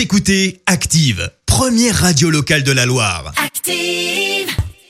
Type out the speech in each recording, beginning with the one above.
Vous écoutez Active, première radio locale de la Loire. Active.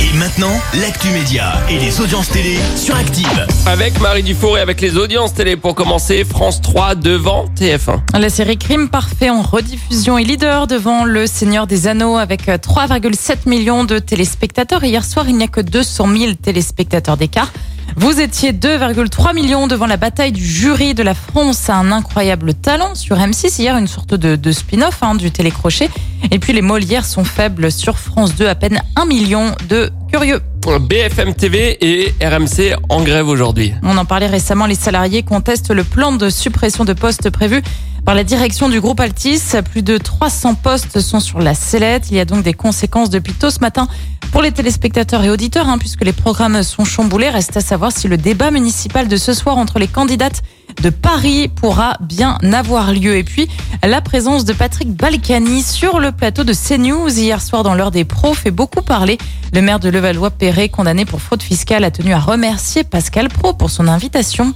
Et maintenant, l'actu média et les audiences télé sur Active. Avec Marie Dufour et avec les audiences télé pour commencer, France 3 devant TF1. La série Crime Parfait en rediffusion est leader devant Le Seigneur des Anneaux avec 3,7 millions de téléspectateurs. Hier soir, il n'y a que 200 000 téléspectateurs d'écart. Vous étiez 2,3 millions devant la bataille du jury de la France à un incroyable talent sur M6. Hier, une sorte de, spin-off hein, du télécrochet. Et puis les Molières sont faibles sur France 2, à peine 1 million de curieux. BFM TV et RMC en grève aujourd'hui. On en parlait récemment, les salariés contestent le plan de suppression de postes prévu par la direction du groupe Altis. Plus de 300 postes sont sur la sellette. Il y a donc des conséquences depuis tôt ce matin pour les téléspectateurs et auditeurs, hein, puisque les programmes sont chamboulés. Reste à savoir si le débat municipal de ce soir entre les candidates de Paris pourra bien avoir lieu. Et puis, la présence de Patrick Balkany sur le plateau de CNews hier soir dans l'heure des pros fait beaucoup parler. Le maire de Levallois-Perret, condamné pour fraude fiscale, a tenu à remercier Pascal Pro pour son invitation.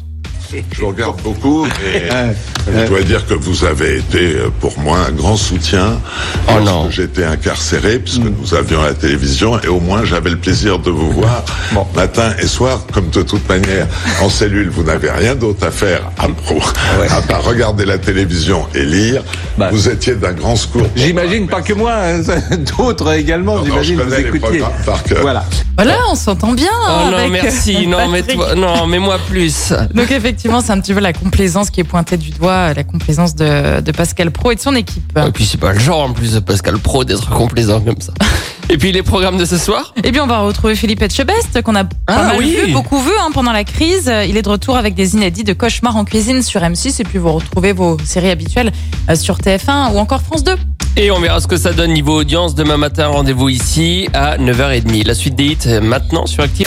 Je vous regarde beaucoup et je dois dire que vous avez été euh, pour moi un grand soutien Oh lorsque non. j'étais incarcéré puisque nous avions la télévision et au moins j'avais le plaisir de vous voir matin et soir comme de toute manière en cellule vous n'avez rien d'autre à faire à, pro- à part regarder la télévision et lire Bah. vous étiez d'un grand secours J'imagine pas que moi, hein, d'autres également, Non, non, j'imagine je vous écoutiez. programmes par cœur. Voilà. Voilà, on s'entend bien. Oh non, avec, merci. euh, Non, mais toi, non, mais moi plus. Donc effectivement, c'est un petit peu la complaisance qui est pointée du doigt, la complaisance de, de Pascal Pro et de son équipe. Et puis c'est pas le genre en plus de Pascal Pro d'être complaisant comme ça. Et puis les programmes de ce soir? Et puis on va retrouver Philippe Etchebest qu'on a pas Ah mal oui. vu, beaucoup vu hein, pendant la crise. Il est de retour avec des inédits de Cauchemar en cuisine sur M6 et puis vous retrouvez vos séries habituelles euh, sur TF1 ou encore France 2. Et on verra ce que ça donne niveau audience. Demain matin, rendez-vous ici à 9h30. La suite des hits euh, maintenant sur Active.